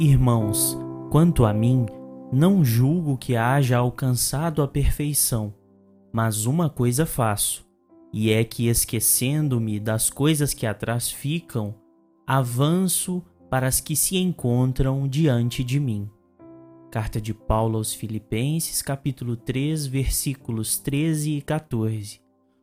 Irmãos, quanto a mim, não julgo que haja alcançado a perfeição, mas uma coisa faço, e é que, esquecendo-me das coisas que atrás ficam, avanço para as que se encontram diante de mim. Carta de Paulo aos Filipenses, capítulo 3, versículos 13 e 14.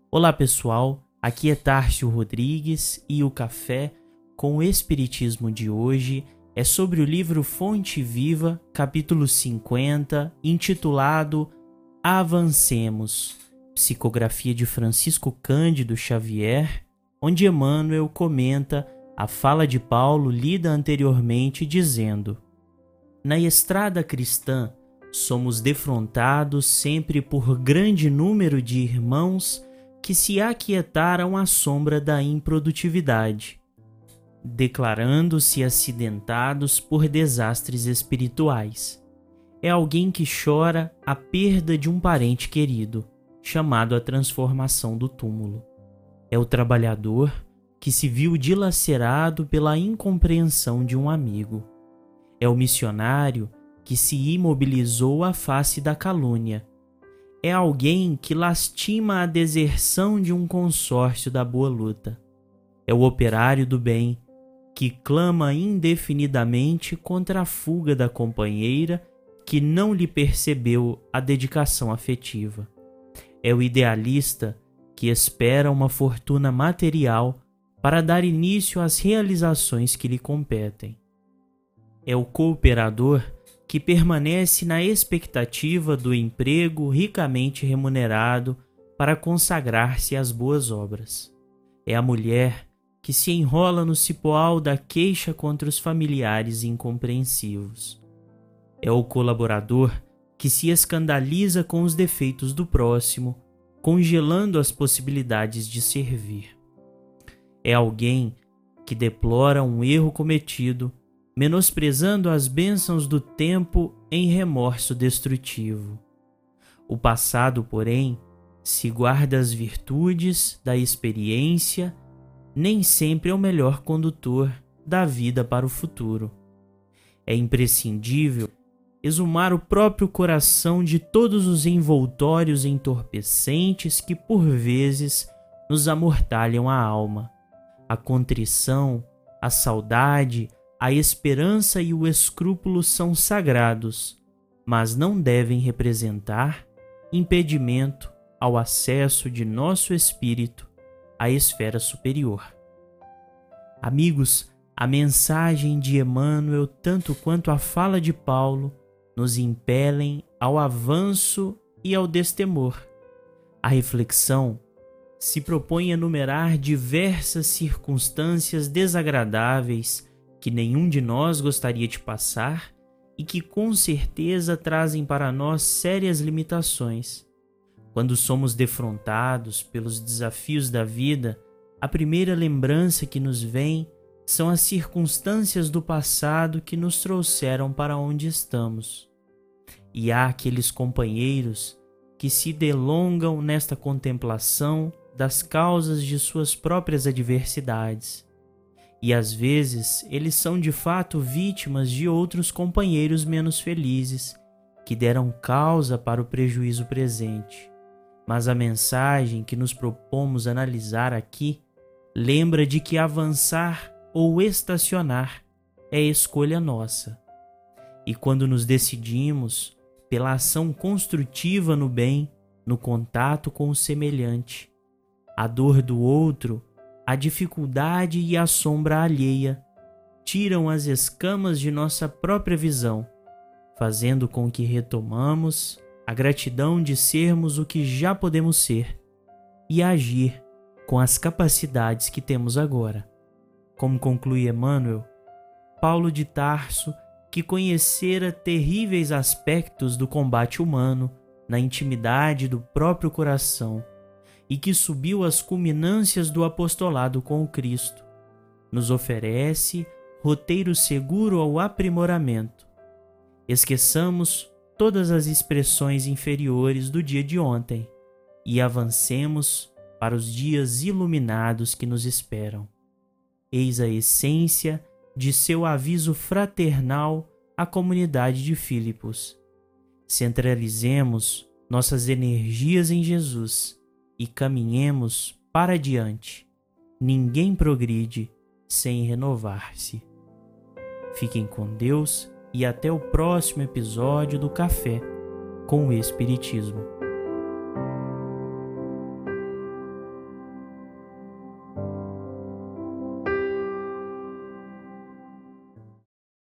Olá, pessoal. Aqui é Tárcio Rodrigues e o café com o espiritismo de hoje é sobre o livro Fonte Viva, capítulo 50, intitulado Avancemos, psicografia de Francisco Cândido Xavier, onde Emmanuel comenta a fala de Paulo lida anteriormente dizendo: Na estrada cristã, somos defrontados sempre por grande número de irmãos que se aquietaram à sombra da improdutividade declarando-se acidentados por desastres espirituais. É alguém que chora a perda de um parente querido, chamado a transformação do túmulo. É o trabalhador que se viu dilacerado pela incompreensão de um amigo. É o missionário que se imobilizou à face da calúnia. É alguém que lastima a deserção de um consórcio da boa luta. É o operário do bem que clama indefinidamente contra a fuga da companheira que não lhe percebeu a dedicação afetiva. É o idealista que espera uma fortuna material para dar início às realizações que lhe competem. É o cooperador que permanece na expectativa do emprego ricamente remunerado para consagrar-se às boas obras. É a mulher que se enrola no cipoal da queixa contra os familiares incompreensivos. É o colaborador que se escandaliza com os defeitos do próximo, congelando as possibilidades de servir. É alguém que deplora um erro cometido, menosprezando as bênçãos do tempo em remorso destrutivo. O passado, porém, se guarda as virtudes da experiência nem sempre é o melhor condutor da vida para o futuro. É imprescindível exumar o próprio coração de todos os envoltórios entorpecentes que por vezes nos amortalham a alma. A contrição, a saudade, a esperança e o escrúpulo são sagrados, mas não devem representar impedimento ao acesso de nosso espírito à esfera superior. Amigos, a mensagem de Emmanuel, tanto quanto a fala de Paulo, nos impelem ao avanço e ao destemor. A reflexão se propõe a enumerar diversas circunstâncias desagradáveis que nenhum de nós gostaria de passar e que com certeza trazem para nós sérias limitações. Quando somos defrontados pelos desafios da vida, a primeira lembrança que nos vem são as circunstâncias do passado que nos trouxeram para onde estamos. E há aqueles companheiros que se delongam nesta contemplação das causas de suas próprias adversidades. E às vezes eles são de fato vítimas de outros companheiros menos felizes, que deram causa para o prejuízo presente. Mas a mensagem que nos propomos analisar aqui lembra de que avançar ou estacionar é escolha nossa. E quando nos decidimos pela ação construtiva no bem, no contato com o semelhante, a dor do outro, a dificuldade e a sombra alheia tiram as escamas de nossa própria visão, fazendo com que retomamos a gratidão de sermos o que já podemos ser e agir com as capacidades que temos agora. Como conclui Emmanuel, Paulo de Tarso, que conhecera terríveis aspectos do combate humano na intimidade do próprio coração e que subiu às culminâncias do apostolado com o Cristo, nos oferece roteiro seguro ao aprimoramento. Esqueçamos todas as expressões inferiores do dia de ontem e avancemos para os dias iluminados que nos esperam. Eis a essência de seu aviso fraternal à comunidade de Filipos. Centralizemos nossas energias em Jesus e caminhemos para diante. Ninguém progride sem renovar-se. Fiquem com Deus e até o próximo episódio do Café com o Espiritismo.